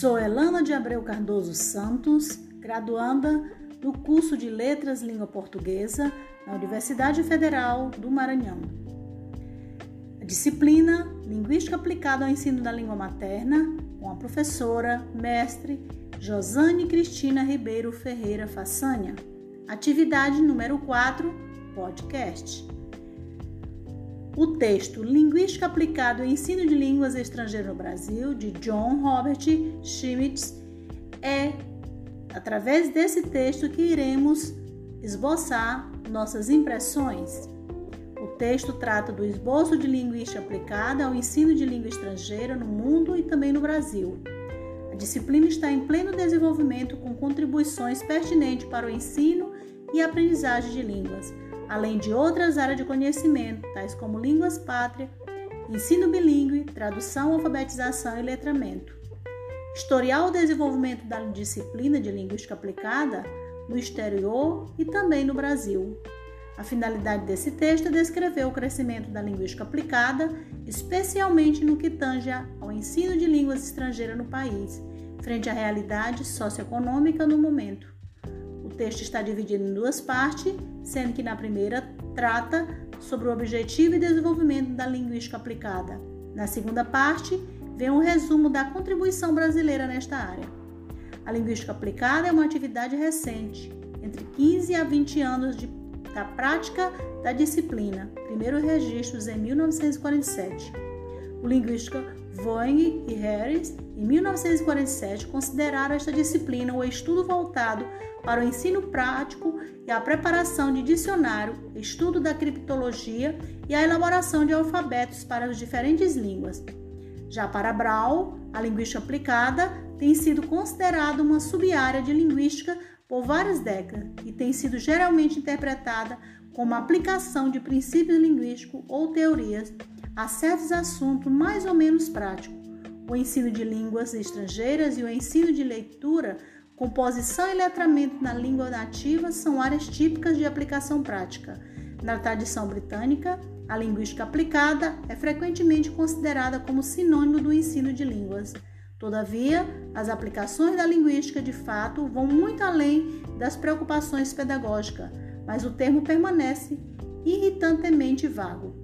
Sou Elana de Abreu Cardoso Santos, graduanda do curso de Letras Língua Portuguesa na Universidade Federal do Maranhão. A disciplina Linguística aplicada ao ensino da língua materna, com a professora, mestre Josane Cristina Ribeiro Ferreira Façanha. Atividade número 4, podcast. O texto Linguística aplicada ao ensino de línguas estrangeiras no Brasil, de John Robert Schmitz, é através desse texto que iremos esboçar nossas impressões. O texto trata do esboço de linguística aplicada ao ensino de língua estrangeira no mundo e também no Brasil. A disciplina está em pleno desenvolvimento com contribuições pertinentes para o ensino e aprendizagem de línguas, além de outras áreas de conhecimento, tais como línguas pátria, ensino bilíngue, tradução, alfabetização e letramento. Historial o desenvolvimento da disciplina de linguística aplicada no exterior e também no Brasil. A finalidade desse texto é descrever o crescimento da linguística aplicada, especialmente no que tange ao ensino de línguas estrangeiras no país, frente à realidade socioeconômica no momento. Texto está dividido em duas partes, sendo que na primeira trata sobre o objetivo e desenvolvimento da linguística aplicada. Na segunda parte, vem um resumo da contribuição brasileira nesta área. A linguística aplicada é uma atividade recente, entre 15 a 20 anos de da prática da disciplina, primeiros registros em 1947. O linguista Voing e Harris, em 1947, consideraram esta disciplina o estudo voltado para o ensino prático e a preparação de dicionário, estudo da criptologia e a elaboração de alfabetos para as diferentes línguas. Já para Brown, a linguística aplicada tem sido considerada uma sub-área de linguística por várias décadas e tem sido geralmente interpretada como aplicação de princípios linguísticos ou teorias a certos assuntos mais ou menos práticos. O ensino de línguas estrangeiras e o ensino de leitura, composição e letramento na língua nativa são áreas típicas de aplicação prática. Na tradição britânica, a linguística aplicada é frequentemente considerada como sinônimo do ensino de línguas. Todavia, as aplicações da linguística de fato vão muito além das preocupações pedagógicas, mas o termo permanece irritantemente vago.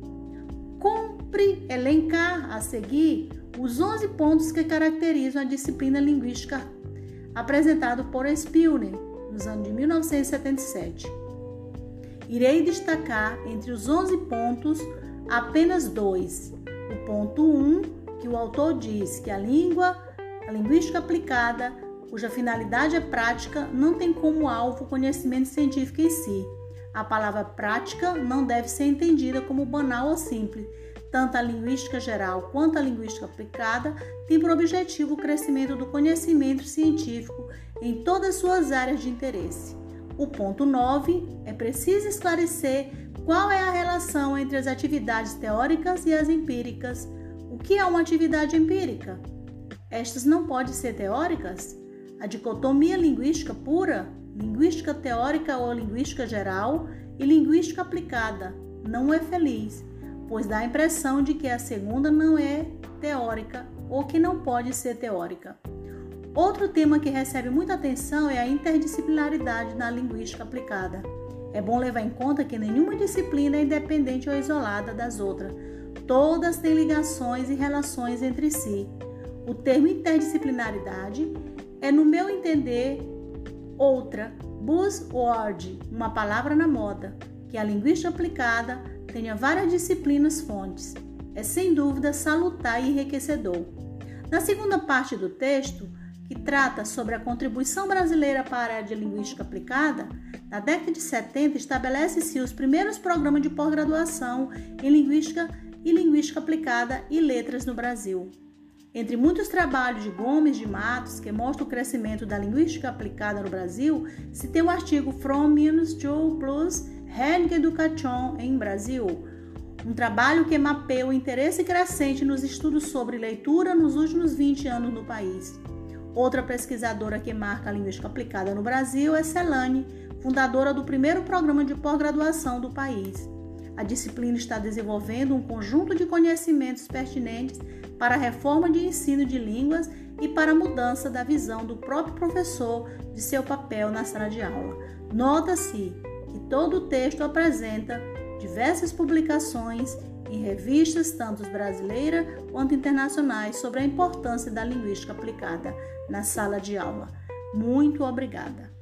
Cumpre elencar a seguir os 11 pontos que caracterizam a disciplina linguística apresentado por Spilner nos anos de 1977. Irei destacar entre os 11 pontos apenas dois. O ponto 1, um, que o autor diz que a língua a linguística aplicada, cuja finalidade é prática, não tem como alvo o conhecimento científico em si. A palavra prática não deve ser entendida como banal ou simples. Tanto a linguística geral quanto a linguística aplicada têm por objetivo o crescimento do conhecimento científico em todas as suas áreas de interesse. O ponto 9 é preciso esclarecer qual é a relação entre as atividades teóricas e as empíricas. O que é uma atividade empírica? Estas não podem ser teóricas? A dicotomia linguística pura, linguística teórica ou linguística geral e linguística aplicada não é feliz, pois dá a impressão de que a segunda não é teórica ou que não pode ser teórica. Outro tema que recebe muita atenção é a interdisciplinaridade na linguística aplicada. É bom levar em conta que nenhuma disciplina é independente ou isolada das outras. Todas têm ligações e relações entre si. O termo interdisciplinaridade é, no meu entender, outra buzzword, uma palavra na moda, que a linguística aplicada tenha várias disciplinas fontes. É sem dúvida salutar e enriquecedor. Na segunda parte do texto, que trata sobre a contribuição brasileira para a área de linguística aplicada, na década de 70 estabelece-se os primeiros programas de pós-graduação em linguística e linguística aplicada e letras no Brasil. Entre muitos trabalhos de Gomes de Matos que mostram o crescimento da linguística aplicada no Brasil, se tem o artigo From Minus to Plus Education em Brasil, um trabalho que mapeia o interesse crescente nos estudos sobre leitura nos últimos 20 anos no país. Outra pesquisadora que marca a linguística aplicada no Brasil é Celane, fundadora do primeiro programa de pós-graduação do país. A disciplina está desenvolvendo um conjunto de conhecimentos pertinentes para a reforma de ensino de línguas e para a mudança da visão do próprio professor de seu papel na sala de aula. Nota-se que todo o texto apresenta diversas publicações em revistas, tanto brasileiras quanto internacionais, sobre a importância da linguística aplicada na sala de aula. Muito obrigada!